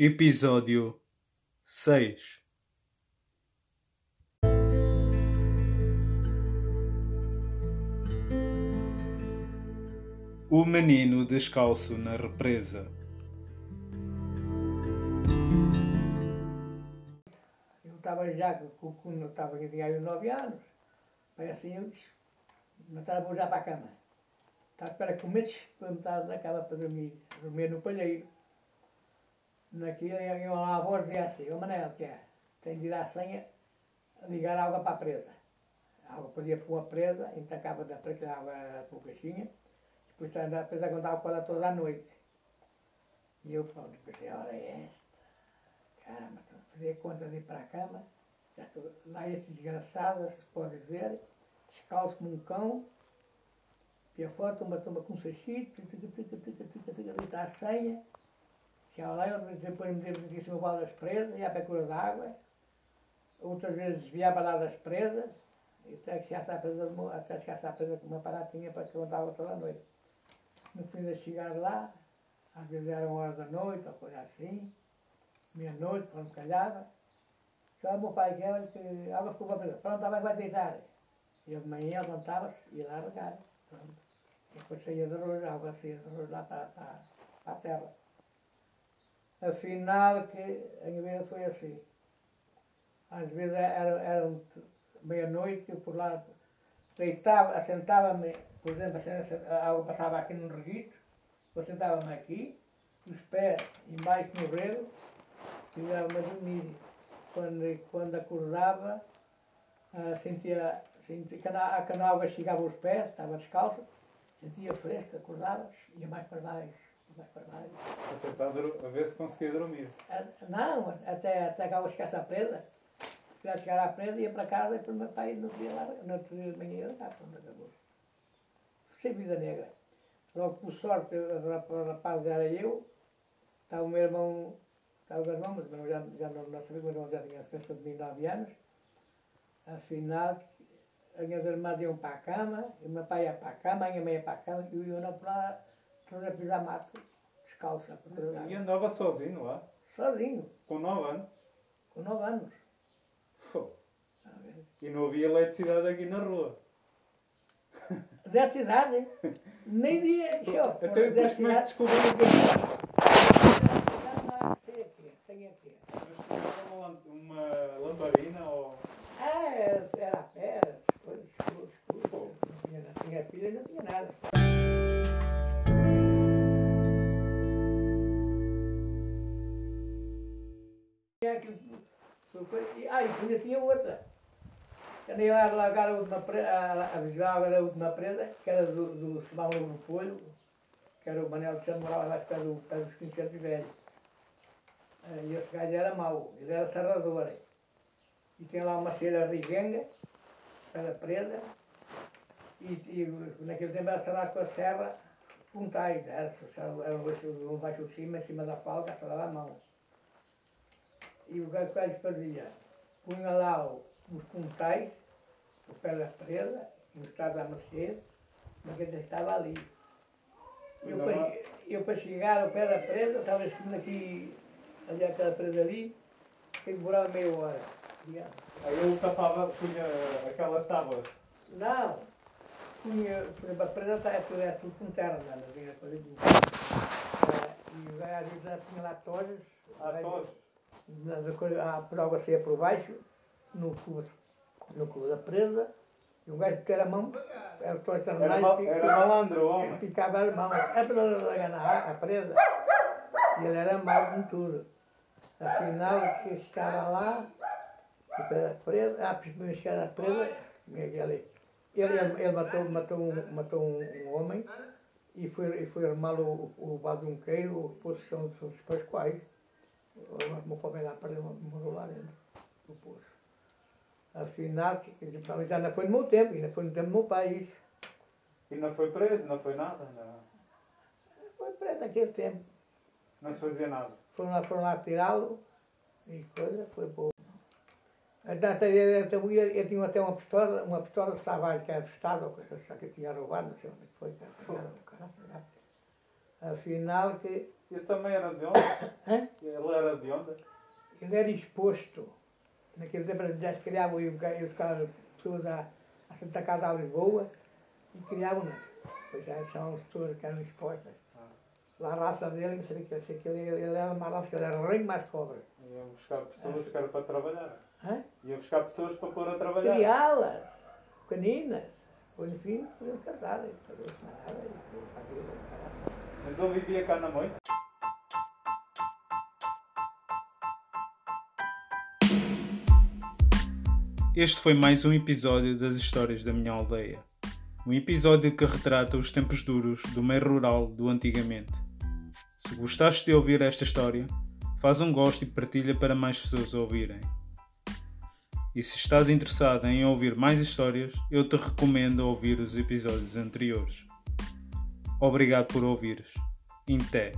Episódio seis O menino descalço na represa. Eu estava já, quando eu estava aqui, tinha 9 anos, aí assim eu disse, me estava a usar para a cama. Estava para me estar na cama para dormir, dormir no palheiro. Naquilo, eu uma avó dizia assim, ô Manel, que é? Tem de à senha, ligar água para a presa. A água podia pôr uma presa, acaba da presa, a água era por caixinha, depois a presa aguentava com ela toda a noite. E eu pronto, pensei, a é esta. Caramba, então, fazer conta de ir para a cama, já estou lá esse desgraçado, vocês podem ver, descalço como um cão, pia fora, toma, toma com um sachito, tica, tica, tica, tica, tica, tica, a chegava lá, eu depois me devo aqui em cima do balde das presas, ia à procura de água, outras vezes desviava lá das presas, até que chegasse à presa, até chegasse à presa com uma paratinha para que levantava toda a noite. No fim de chegar lá, às vezes era uma hora da noite, ou coisa assim, meia-noite, quando calhava. Só o meu pai que olha que a água ficou para pronto, está bem, vai deitar. E eu de manhã levantava-se e ia lá regar. Pronto. Depois saía de arroz, a água saía de arroz lá para, para, para a terra. Afinal, que a minha vida foi assim. Às vezes era, era meia-noite, eu por lá deitava, assentava-me, por exemplo, a água passava aqui num reguito, eu sentava-me aqui, os pés embaixo no rego, e dava-me a dormir. Quando, quando acordava, ah, sentia, sentia quando, a, quando a água chegava aos pés, estava descalço, sentia fresco, acordava, ia mais para baixo, para. A ver se conseguia dormir. Ah, Não, até, até que água chegasse à presa. Se ela chegar à presa, ia para casa e depois o meu pai no dia lá, no outro dia de manhã, ah, pronto, acabou. Sem vida negra. Logo, por sorte, o rap- o rapaz era eu, estava o meu irmão, estava o meu irmão, mas meu irmão já, já não, não sabia, meu irmão já tinha festa de 9 anos. Afinal, as minhas irmãs iam para a cama, o meu pai ia para a cama, a minha mãe ia para a cama, e eu ia para para pisar mato, descalço, à procura de E andava sozinho lá, sozinho, com 9 anos. com 9 anos. A ver? E não havia eletricidade aqui na rua. Da cidade, nem dia, show, Até depois como é que era uma, uma lamparina ou. Ah, era, era a pé, era as coisas. Não tinha, não tinha pilha, não tinha nada. Ah, e ainda tinha outra. Quando ia lá largar a última presa, a, vigiar da última presa, que era do, do Simão do Folho, que era o Manel Chão, morava lá perto do, perto dos 15 anos de velho. Eh, E esse gajo era mau, ele era serrador. E tinha lá uma ceira rigenga, era presa, e, e naquele tempo era serrar com a serra, puntais, era, era um baixo, cima, em cima da palca, serrar à mão. E o gajo que gajo fazia? Punha lá o- os puntais, o pé da presa, encostado a mexer, mas ele estava ali. Eu para, eu para chegar ao pé da presa, estava escrito aqui, ali aquela presa ali, que demorava meia hora. Aí ele tapava, punha aquelas tábuas. Não, punha, por exemplo, a presa está- é tudo, é tudo com terra, não é? De... É, e o gajo punha lá tojas, Ah, todos. A prova saía por baixo, no cu, no cu da presa, e o gajo que era a mão, era essa Era, ma- era malandro, o homem. picava as mãos, é para largar na a presa, e ele era mau com tudo. Afinal, que chegava lá, o da presa, a primeira chegada da presa, ele, ele, ele matou, matou, um, matou um, um homem e foi, e foi armá-lo o, o badunqueiro, poço são, são os pascoais. O meu lá para morou lá dentro do poço. Que, já ainda foi no meu tempo, ainda foi no tempo do meu país. E não foi preso, não foi nada. Não, Foi preso naquele tempo. não se fazia nada. Foram lá, foram lá tirá-lo e coisa, foi ele, ele, ele tinha até uma pistola, uma pistola de Savage, que era assustada, ou coisa que tinha roubado, não sei onde foi, que era, o cara, Afinal que Esse também era de onde? Hã? Ele era de onde? Ele era exposto. Naquele tempo já se criavam e os caras, pessoas a, a Santa Casa a Lisboa e criavam-nas. Pois já são as pessoas que eram expostas. Ah. Lá a raça dele, não sei o que, eu sei que ele, ele era uma raça ele era rei mais cobra. Iam buscar pessoas que eram para trabalhar. Hã? Iam buscar pessoas para pôr a trabalhar. Criá-las, pequeninas. Mas ele vivia cá na moita. Este foi mais um episódio das Histórias da Minha Aldeia. Um episódio que retrata os tempos duros do meio rural do antigamente. Se gostaste de ouvir esta história, faz um gosto e partilha para mais pessoas ouvirem. E se estás interessado em ouvir mais histórias, eu te recomendo ouvir os episódios anteriores. Obrigado por ouvires. Em té.